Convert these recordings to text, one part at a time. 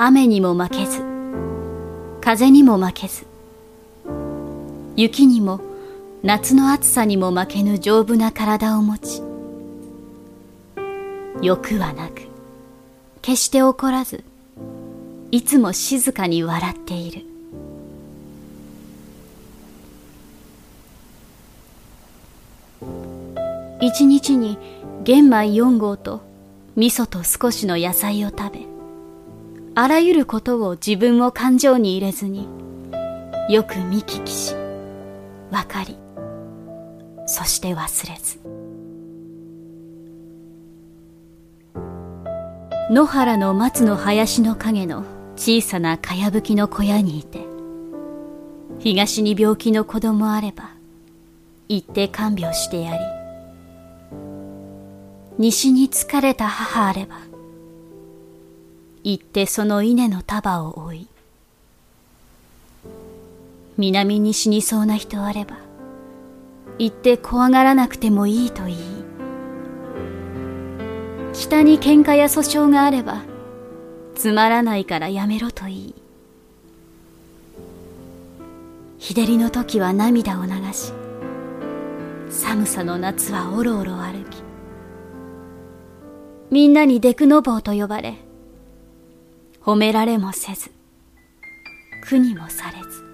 雨にも負けず風にも負けず雪にも夏の暑さにも負けぬ丈夫な体を持ち欲はなく決して怒らずいつも静かに笑っている。一日に玄米四合と味噌と少しの野菜を食べあらゆることを自分を感情に入れずによく見聞きし分かりそして忘れず。野原の松の林の陰の小さなかやぶきの小屋にいて東に病気の子供あれば行って看病してやり西に疲れた母あれば行ってその稲の束を追い南に死にそうな人あれば行って怖がらなくてもいいと言い北に喧嘩や訴訟があればつまらないからやめろと言い日照りの時は涙を流し寒さの夏はおろおろ歩きみんなにデクノボーと呼ばれ褒められもせず苦にもされず。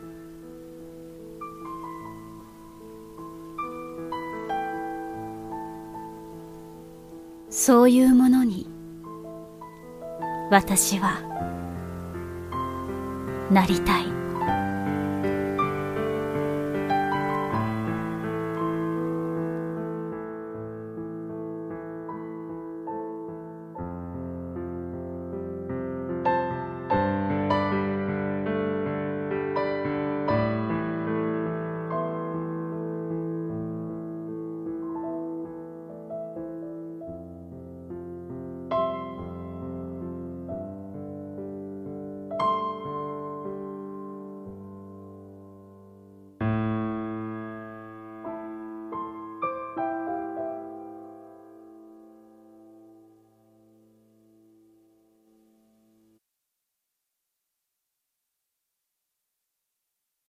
そういうものに私はなりたい。